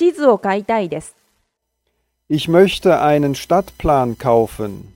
地図を買いたいです。 Ich möchte einen Stadtplan kaufen.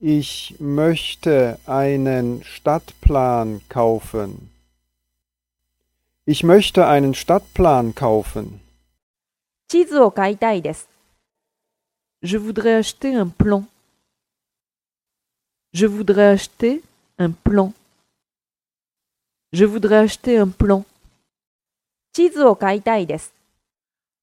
Ich möchte einen Stadtplan kaufen. Ich möchte einen Stadtplan kaufen. 地図を買いたいです。 Je voudrais acheter un plan. Je voudrais acheter un plan. Je voudrais acheter un plan. 地図を買いたいです。